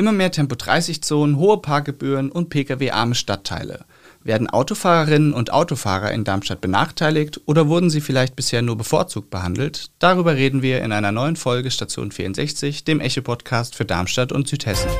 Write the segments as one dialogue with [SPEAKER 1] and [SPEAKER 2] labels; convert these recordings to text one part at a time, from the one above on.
[SPEAKER 1] Immer mehr Tempo-30-Zonen, hohe Parkgebühren und Pkw-arme Stadtteile. Werden Autofahrerinnen und Autofahrer in Darmstadt benachteiligt oder wurden sie vielleicht bisher nur bevorzugt behandelt? Darüber reden wir in einer neuen Folge Station 64, dem Echo-Podcast für Darmstadt und Südhessen.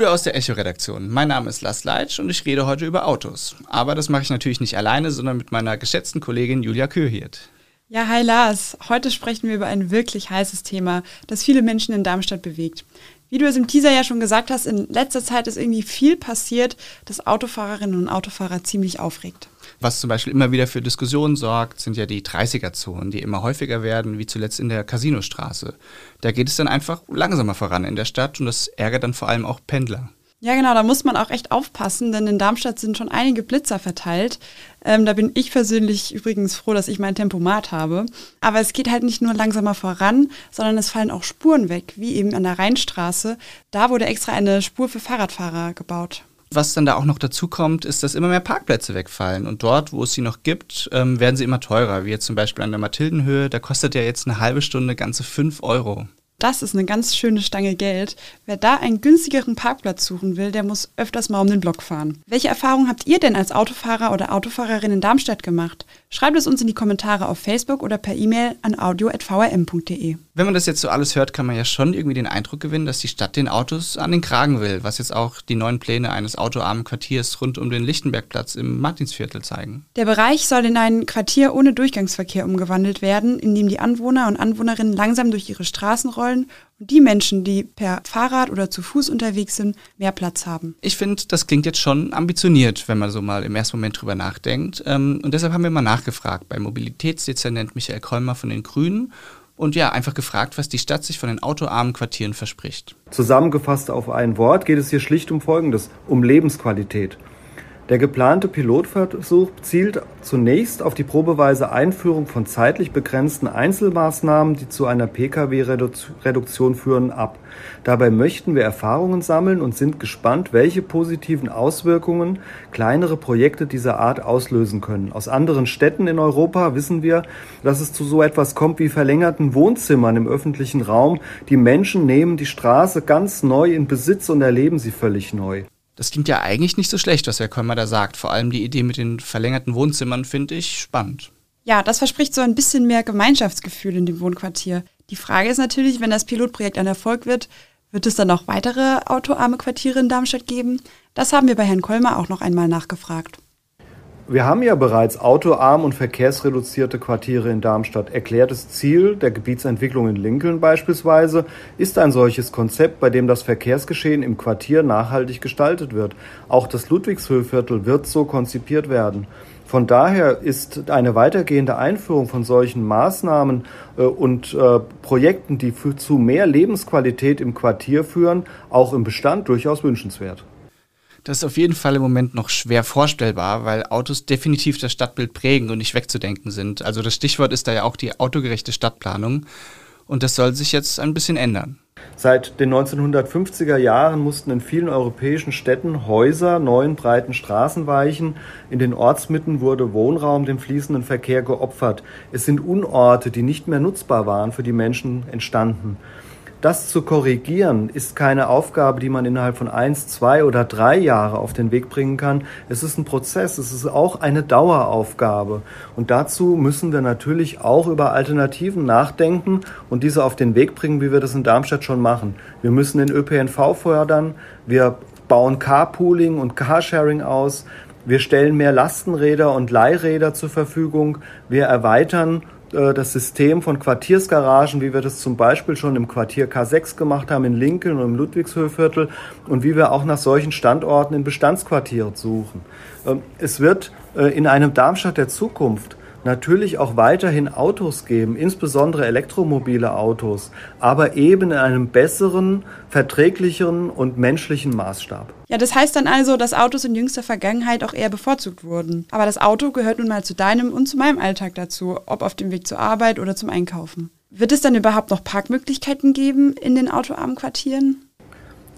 [SPEAKER 1] Gude aus der Echo-Redaktion. Mein Name ist Lars Leitsch und ich rede heute über Autos. Aber das mache ich natürlich nicht alleine, sondern mit meiner geschätzten Kollegin Julia Köhirt.
[SPEAKER 2] Ja, hi Lars. Heute sprechen wir über ein wirklich heißes Thema, das viele Menschen in Darmstadt bewegt. Wie du es im Teaser ja schon gesagt hast, in letzter Zeit ist irgendwie viel passiert, das Autofahrerinnen und Autofahrer ziemlich aufregt.
[SPEAKER 1] Was zum Beispiel immer wieder für Diskussionen sorgt, sind ja die 30er-Zonen, die immer häufiger werden, wie zuletzt in der Casinostraße. Da geht es dann einfach langsamer voran in der Stadt und das ärgert dann vor allem auch Pendler.
[SPEAKER 2] Ja, genau, da muss man auch echt aufpassen, denn in Darmstadt sind schon einige Blitzer verteilt. Ähm, da bin ich persönlich übrigens froh, dass ich mein Tempomat habe. Aber es geht halt nicht nur langsamer voran, sondern es fallen auch Spuren weg, wie eben an der Rheinstraße. Da wurde extra eine Spur für Fahrradfahrer gebaut.
[SPEAKER 1] Was dann da auch noch dazu kommt, ist, dass immer mehr Parkplätze wegfallen. Und dort, wo es sie noch gibt, ähm, werden sie immer teurer. Wie jetzt zum Beispiel an der Mathildenhöhe, da kostet ja jetzt eine halbe Stunde ganze 5 Euro.
[SPEAKER 2] Das ist eine ganz schöne Stange Geld. Wer da einen günstigeren Parkplatz suchen will, der muss öfters mal um den Block fahren. Welche Erfahrungen habt ihr denn als Autofahrer oder Autofahrerin in Darmstadt gemacht? Schreibt es uns in die Kommentare auf Facebook oder per E-Mail an audio.vrm.de.
[SPEAKER 1] Wenn man das jetzt so alles hört, kann man ja schon irgendwie den Eindruck gewinnen, dass die Stadt den Autos an den Kragen will, was jetzt auch die neuen Pläne eines autoarmen Quartiers rund um den Lichtenbergplatz im Martinsviertel zeigen.
[SPEAKER 2] Der Bereich soll in ein Quartier ohne Durchgangsverkehr umgewandelt werden, in dem die Anwohner und Anwohnerinnen langsam durch ihre Straßen rollen und die Menschen, die per Fahrrad oder zu Fuß unterwegs sind, mehr Platz haben.
[SPEAKER 1] Ich finde, das klingt jetzt schon ambitioniert, wenn man so mal im ersten Moment drüber nachdenkt. Ähm, und deshalb haben wir mal nachgefragt bei Mobilitätsdezernent Michael Kolmer von den Grünen und ja, einfach gefragt, was die Stadt sich von den autoarmen Quartieren verspricht.
[SPEAKER 3] Zusammengefasst auf ein Wort geht es hier schlicht um Folgendes, um Lebensqualität. Der geplante Pilotversuch zielt zunächst auf die probeweise Einführung von zeitlich begrenzten Einzelmaßnahmen, die zu einer Pkw-Reduktion führen, ab. Dabei möchten wir Erfahrungen sammeln und sind gespannt, welche positiven Auswirkungen kleinere Projekte dieser Art auslösen können. Aus anderen Städten in Europa wissen wir, dass es zu so etwas kommt wie verlängerten Wohnzimmern im öffentlichen Raum. Die Menschen nehmen die Straße ganz neu in Besitz und erleben sie völlig neu.
[SPEAKER 1] Das klingt ja eigentlich nicht so schlecht, was Herr Kolmer da sagt. Vor allem die Idee mit den verlängerten Wohnzimmern finde ich spannend.
[SPEAKER 2] Ja, das verspricht so ein bisschen mehr Gemeinschaftsgefühl in dem Wohnquartier. Die Frage ist natürlich, wenn das Pilotprojekt ein Erfolg wird, wird es dann noch weitere autoarme Quartiere in Darmstadt geben? Das haben wir bei Herrn Kolmer auch noch einmal nachgefragt.
[SPEAKER 3] Wir haben ja bereits autoarm und verkehrsreduzierte Quartiere in Darmstadt. Erklärtes Ziel der Gebietsentwicklung in Lincoln beispielsweise ist ein solches Konzept, bei dem das Verkehrsgeschehen im Quartier nachhaltig gestaltet wird. Auch das Ludwigshöhviertel wird so konzipiert werden. Von daher ist eine weitergehende Einführung von solchen Maßnahmen äh, und äh, Projekten, die zu mehr Lebensqualität im Quartier führen, auch im Bestand durchaus wünschenswert.
[SPEAKER 1] Das ist auf jeden Fall im Moment noch schwer vorstellbar, weil Autos definitiv das Stadtbild prägen und nicht wegzudenken sind. Also das Stichwort ist da ja auch die autogerechte Stadtplanung. Und das soll sich jetzt ein bisschen ändern.
[SPEAKER 3] Seit den 1950er Jahren mussten in vielen europäischen Städten Häuser neuen breiten Straßen weichen. In den Ortsmitten wurde Wohnraum dem fließenden Verkehr geopfert. Es sind Unorte, die nicht mehr nutzbar waren, für die Menschen entstanden. Das zu korrigieren ist keine Aufgabe, die man innerhalb von eins, zwei oder drei Jahre auf den Weg bringen kann. Es ist ein Prozess, es ist auch eine Daueraufgabe. Und dazu müssen wir natürlich auch über Alternativen nachdenken und diese auf den Weg bringen, wie wir das in Darmstadt schon machen. Wir müssen den ÖPNV fördern, wir bauen Carpooling und Carsharing aus, wir stellen mehr Lastenräder und Leihräder zur Verfügung, wir erweitern äh, das System von Quartiersgaragen, wie wir das zum Beispiel schon im Quartier K6 gemacht haben, in Lincoln und im Ludwigshöhviertel und wie wir auch nach solchen Standorten in Bestandsquartieren suchen. Ähm, es wird äh, in einem Darmstadt der Zukunft natürlich auch weiterhin Autos geben, insbesondere elektromobile Autos, aber eben in einem besseren, verträglicheren und menschlichen Maßstab.
[SPEAKER 2] Ja, das heißt dann also, dass Autos in jüngster Vergangenheit auch eher bevorzugt wurden. Aber das Auto gehört nun mal zu deinem und zu meinem Alltag dazu, ob auf dem Weg zur Arbeit oder zum Einkaufen. Wird es dann überhaupt noch Parkmöglichkeiten geben in den autoarmen Quartieren?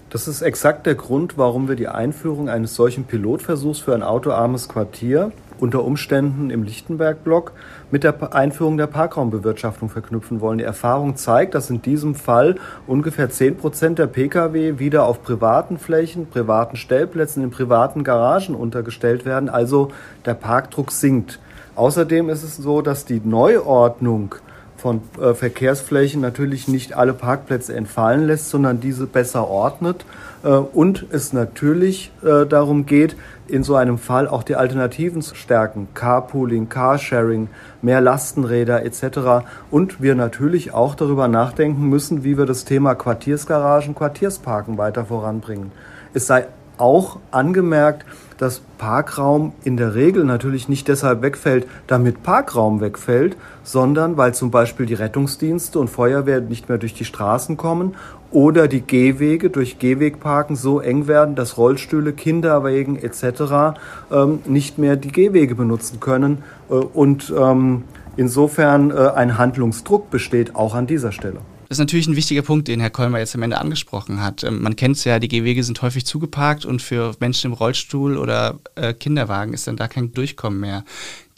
[SPEAKER 3] Das ist exakt der Grund, warum wir die Einführung eines solchen Pilotversuchs für ein autoarmes Quartier unter Umständen im Lichtenberg-Block mit der Einführung der Parkraumbewirtschaftung verknüpfen wollen. Die Erfahrung zeigt, dass in diesem Fall ungefähr 10 Prozent der Pkw wieder auf privaten Flächen, privaten Stellplätzen, in privaten Garagen untergestellt werden, also der Parkdruck sinkt. Außerdem ist es so, dass die Neuordnung von äh, Verkehrsflächen natürlich nicht alle Parkplätze entfallen lässt, sondern diese besser ordnet äh, und es natürlich äh, darum geht, in so einem Fall auch die Alternativen zu stärken, Carpooling, Carsharing, mehr Lastenräder etc. Und wir natürlich auch darüber nachdenken müssen, wie wir das Thema Quartiersgaragen, Quartiersparken weiter voranbringen. Es sei auch angemerkt, dass Parkraum in der Regel natürlich nicht deshalb wegfällt, damit Parkraum wegfällt, sondern weil zum Beispiel die Rettungsdienste und Feuerwehr nicht mehr durch die Straßen kommen oder die Gehwege durch Gehwegparken so eng werden, dass Rollstühle, Kinderwegen etc. Ähm, nicht mehr die Gehwege benutzen können äh, und ähm, insofern äh, ein Handlungsdruck besteht auch an dieser Stelle.
[SPEAKER 1] Das ist natürlich ein wichtiger Punkt, den Herr Kolmer jetzt am Ende angesprochen hat. Ähm, man kennt es ja, die Gehwege sind häufig zugeparkt und für Menschen im Rollstuhl oder äh, Kinderwagen ist dann da kein Durchkommen mehr.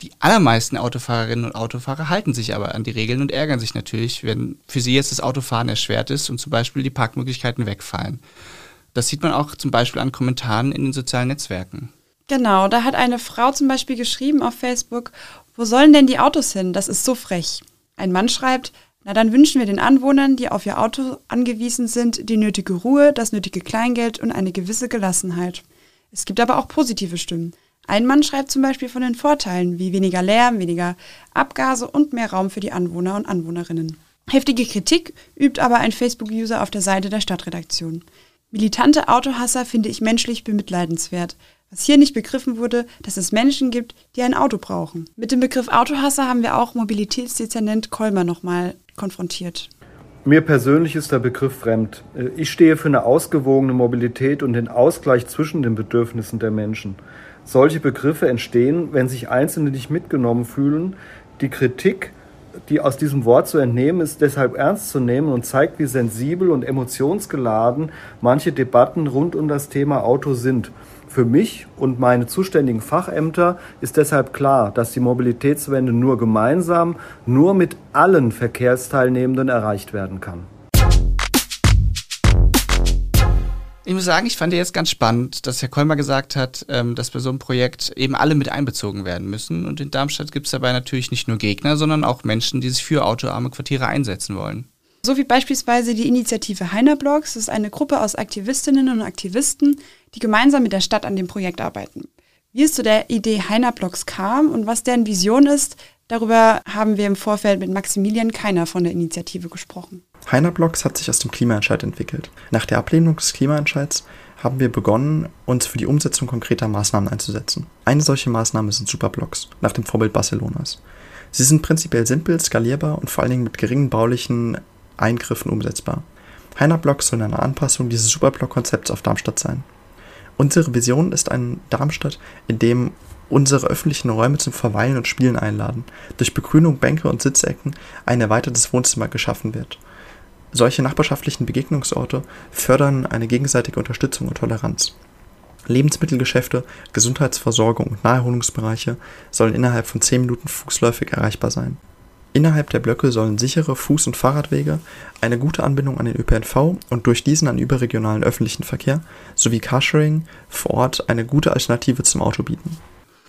[SPEAKER 1] Die allermeisten Autofahrerinnen und Autofahrer halten sich aber an die Regeln und ärgern sich natürlich, wenn für sie jetzt das Autofahren erschwert ist und zum Beispiel die Parkmöglichkeiten wegfallen. Das sieht man auch zum Beispiel an Kommentaren in den sozialen Netzwerken.
[SPEAKER 2] Genau, da hat eine Frau zum Beispiel geschrieben auf Facebook, wo sollen denn die Autos hin? Das ist so frech. Ein Mann schreibt, na, dann wünschen wir den Anwohnern, die auf ihr Auto angewiesen sind, die nötige Ruhe, das nötige Kleingeld und eine gewisse Gelassenheit. Es gibt aber auch positive Stimmen. Ein Mann schreibt zum Beispiel von den Vorteilen wie weniger Lärm, weniger Abgase und mehr Raum für die Anwohner und Anwohnerinnen. Heftige Kritik übt aber ein Facebook-User auf der Seite der Stadtredaktion. Militante Autohasser finde ich menschlich bemitleidenswert. Was hier nicht begriffen wurde, dass es Menschen gibt, die ein Auto brauchen. Mit dem Begriff Autohasser haben wir auch Mobilitätsdezernent Kolmer nochmal konfrontiert.
[SPEAKER 3] Mir persönlich ist der Begriff fremd. Ich stehe für eine ausgewogene Mobilität und den Ausgleich zwischen den Bedürfnissen der Menschen. Solche Begriffe entstehen, wenn sich Einzelne nicht mitgenommen fühlen. Die Kritik, die aus diesem Wort zu entnehmen ist, deshalb ernst zu nehmen und zeigt, wie sensibel und emotionsgeladen manche Debatten rund um das Thema Auto sind. Für mich und meine zuständigen Fachämter ist deshalb klar, dass die Mobilitätswende nur gemeinsam, nur mit allen Verkehrsteilnehmenden erreicht werden kann.
[SPEAKER 1] Ich muss sagen, ich fand jetzt ganz spannend, dass Herr Kolmer gesagt hat, ähm, dass bei so einem Projekt eben alle mit einbezogen werden müssen. Und in Darmstadt gibt es dabei natürlich nicht nur Gegner, sondern auch Menschen, die sich für autoarme Quartiere einsetzen wollen.
[SPEAKER 2] So wie beispielsweise die Initiative Heiner Blogs. Ist eine Gruppe aus Aktivistinnen und Aktivisten, die gemeinsam mit der Stadt an dem Projekt arbeiten. Wie es zu der Idee Heiner Blogs kam und was deren Vision ist, darüber haben wir im Vorfeld mit Maximilian Keiner von der Initiative gesprochen.
[SPEAKER 4] Heiner Blogs hat sich aus dem Klimaentscheid entwickelt. Nach der Ablehnung des Klimaentscheids haben wir begonnen, uns für die Umsetzung konkreter Maßnahmen einzusetzen. Eine solche Maßnahme sind Superblocks, nach dem Vorbild Barcelonas. Sie sind prinzipiell simpel, skalierbar und vor allen Dingen mit geringen baulichen Eingriffen umsetzbar. Heiner Blocks sollen eine Anpassung dieses Superblock-Konzepts auf Darmstadt sein. Unsere Vision ist ein Darmstadt, in dem unsere öffentlichen Räume zum Verweilen und Spielen einladen, durch Begrünung, Bänke und Sitzecken ein erweitertes Wohnzimmer geschaffen wird. Solche nachbarschaftlichen Begegnungsorte fördern eine gegenseitige Unterstützung und Toleranz. Lebensmittelgeschäfte, Gesundheitsversorgung und Naherholungsbereiche sollen innerhalb von 10 Minuten fußläufig erreichbar sein. Innerhalb der Blöcke sollen sichere Fuß- und Fahrradwege, eine gute Anbindung an den ÖPNV und durch diesen an überregionalen öffentlichen Verkehr sowie Carsharing vor Ort eine gute Alternative zum Auto bieten.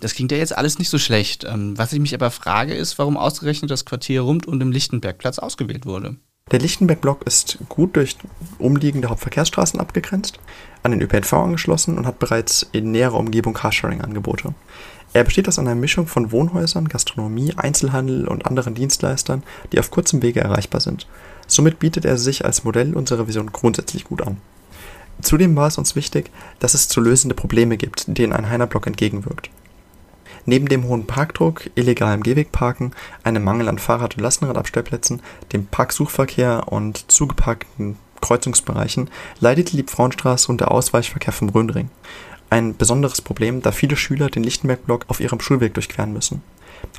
[SPEAKER 1] Das klingt ja jetzt alles nicht so schlecht. Ähm, was ich mich aber frage, ist, warum ausgerechnet das Quartier rund um den Lichtenbergplatz ausgewählt wurde.
[SPEAKER 4] Der Lichtenberg-Block ist gut durch umliegende Hauptverkehrsstraßen abgegrenzt, an den ÖPNV angeschlossen und hat bereits in näherer Umgebung Carsharing-Angebote. Er besteht aus einer Mischung von Wohnhäusern, Gastronomie, Einzelhandel und anderen Dienstleistern, die auf kurzem Wege erreichbar sind. Somit bietet er sich als Modell unserer Vision grundsätzlich gut an. Zudem war es uns wichtig, dass es zu lösende Probleme gibt, denen ein Heinerblock entgegenwirkt. Neben dem hohen Parkdruck, illegalem Gehwegparken, einem Mangel an Fahrrad- und Lastenradabstellplätzen, dem Parksuchverkehr und zugeparkten Kreuzungsbereichen leidet die Liebfrauenstraße und der Ausweichverkehr vom Rhönring ein besonderes Problem, da viele Schüler den Lichtenberg-Block auf ihrem Schulweg durchqueren müssen.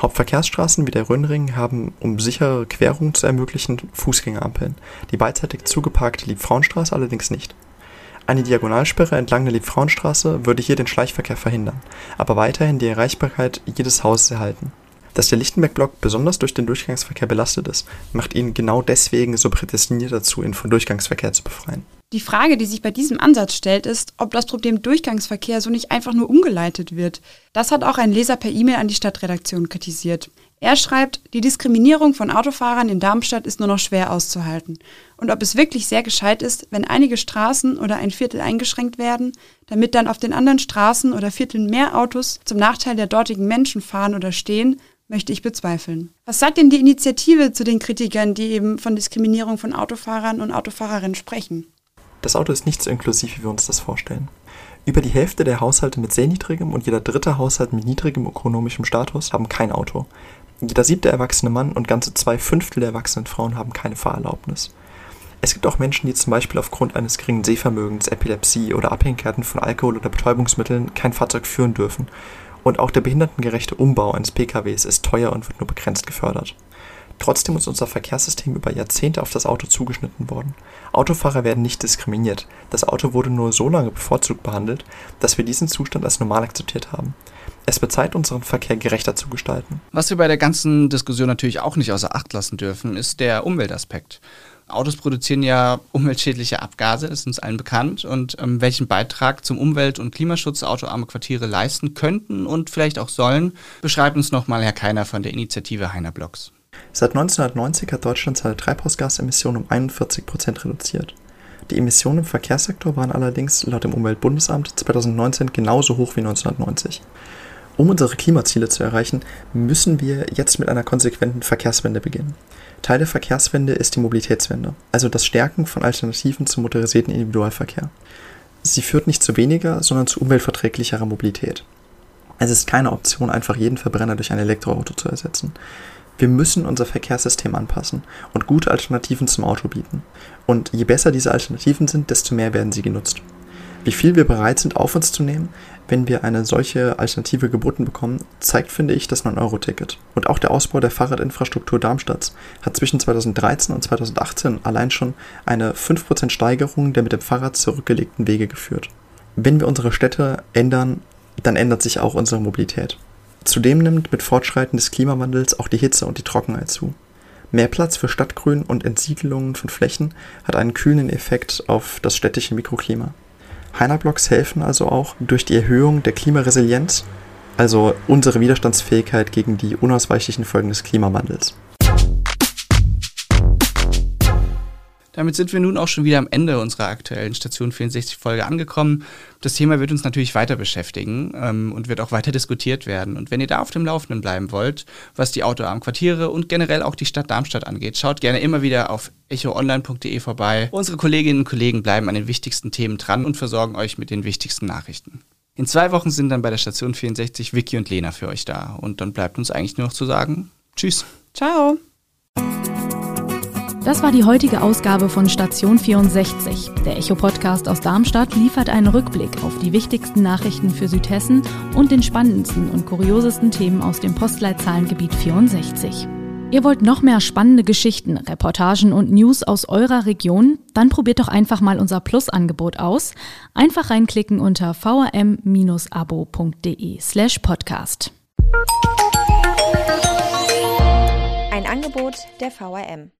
[SPEAKER 4] Hauptverkehrsstraßen wie der Röhnring haben, um sichere Querungen zu ermöglichen, Fußgängerampeln, die beidseitig zugeparkte Liebfrauenstraße allerdings nicht. Eine Diagonalsperre entlang der Liebfrauenstraße würde hier den Schleichverkehr verhindern, aber weiterhin die Erreichbarkeit jedes Hauses erhalten. Dass der Lichtenberg-Block besonders durch den Durchgangsverkehr belastet ist, macht ihn genau deswegen so prädestiniert dazu, ihn von Durchgangsverkehr zu befreien.
[SPEAKER 2] Die Frage, die sich bei diesem Ansatz stellt, ist, ob das Problem Durchgangsverkehr so nicht einfach nur umgeleitet wird. Das hat auch ein Leser per E-Mail an die Stadtredaktion kritisiert. Er schreibt, die Diskriminierung von Autofahrern in Darmstadt ist nur noch schwer auszuhalten. Und ob es wirklich sehr gescheit ist, wenn einige Straßen oder ein Viertel eingeschränkt werden, damit dann auf den anderen Straßen oder Vierteln mehr Autos zum Nachteil der dortigen Menschen fahren oder stehen, möchte ich bezweifeln. Was sagt denn die Initiative zu den Kritikern, die eben von Diskriminierung von Autofahrern und Autofahrerinnen sprechen?
[SPEAKER 4] Das Auto ist nicht so inklusiv, wie wir uns das vorstellen. Über die Hälfte der Haushalte mit sehr niedrigem und jeder dritte Haushalt mit niedrigem ökonomischem Status haben kein Auto. Jeder siebte erwachsene Mann und ganze zwei Fünftel der erwachsenen Frauen haben keine Fahrerlaubnis. Es gibt auch Menschen, die zum Beispiel aufgrund eines geringen Sehvermögens, Epilepsie oder Abhängigkeiten von Alkohol oder Betäubungsmitteln kein Fahrzeug führen dürfen. Und auch der behindertengerechte Umbau eines PKWs ist teuer und wird nur begrenzt gefördert. Trotzdem ist unser Verkehrssystem über Jahrzehnte auf das Auto zugeschnitten worden. Autofahrer werden nicht diskriminiert. Das Auto wurde nur so lange bevorzugt behandelt, dass wir diesen Zustand als normal akzeptiert haben. Es wird Zeit, unseren Verkehr gerechter zu gestalten.
[SPEAKER 1] Was wir bei der ganzen Diskussion natürlich auch nicht außer Acht lassen dürfen, ist der Umweltaspekt. Autos produzieren ja umweltschädliche Abgase, ist uns allen bekannt. Und ähm, welchen Beitrag zum Umwelt- und Klimaschutz autoarme Quartiere leisten könnten und vielleicht auch sollen, beschreibt uns nochmal Herr Keiner von der Initiative Heiner Blocks.
[SPEAKER 4] Seit 1990 hat Deutschland seine Treibhausgasemissionen um 41 Prozent reduziert. Die Emissionen im Verkehrssektor waren allerdings laut dem Umweltbundesamt 2019 genauso hoch wie 1990. Um unsere Klimaziele zu erreichen, müssen wir jetzt mit einer konsequenten Verkehrswende beginnen. Teil der Verkehrswende ist die Mobilitätswende, also das Stärken von Alternativen zum motorisierten Individualverkehr. Sie führt nicht zu weniger, sondern zu umweltverträglicherer Mobilität. Es ist keine Option, einfach jeden Verbrenner durch ein Elektroauto zu ersetzen. Wir müssen unser Verkehrssystem anpassen und gute Alternativen zum Auto bieten. Und je besser diese Alternativen sind, desto mehr werden sie genutzt. Wie viel wir bereit sind, auf uns zu nehmen, wenn wir eine solche Alternative geboten bekommen, zeigt, finde ich, das 9-Euro-Ticket. Und auch der Ausbau der Fahrradinfrastruktur Darmstadts hat zwischen 2013 und 2018 allein schon eine 5% Steigerung der mit dem Fahrrad zurückgelegten Wege geführt. Wenn wir unsere Städte ändern, dann ändert sich auch unsere Mobilität. Zudem nimmt mit Fortschreiten des Klimawandels auch die Hitze und die Trockenheit zu. Mehr Platz für Stadtgrün und Entsiedelungen von Flächen hat einen kühlenden Effekt auf das städtische Mikroklima. Heinerblocks helfen also auch durch die Erhöhung der Klimaresilienz, also unsere Widerstandsfähigkeit gegen die unausweichlichen Folgen des Klimawandels.
[SPEAKER 1] Damit sind wir nun auch schon wieder am Ende unserer aktuellen Station 64 Folge angekommen. Das Thema wird uns natürlich weiter beschäftigen ähm, und wird auch weiter diskutiert werden. Und wenn ihr da auf dem Laufenden bleiben wollt, was die autoarmen Quartiere und generell auch die Stadt Darmstadt angeht, schaut gerne immer wieder auf echoonline.de vorbei. Unsere Kolleginnen und Kollegen bleiben an den wichtigsten Themen dran und versorgen euch mit den wichtigsten Nachrichten. In zwei Wochen sind dann bei der Station 64 Vicky und Lena für euch da. Und dann bleibt uns eigentlich nur noch zu sagen, tschüss.
[SPEAKER 2] Ciao.
[SPEAKER 5] Das war die heutige Ausgabe von Station 64. Der Echo-Podcast aus Darmstadt liefert einen Rückblick auf die wichtigsten Nachrichten für Südhessen und den spannendsten und kuriosesten Themen aus dem Postleitzahlengebiet 64. Ihr wollt noch mehr spannende Geschichten, Reportagen und News aus eurer Region? Dann probiert doch einfach mal unser Plus-Angebot aus. Einfach reinklicken unter vrm-abo.de slash podcast.
[SPEAKER 6] Ein Angebot der VRM.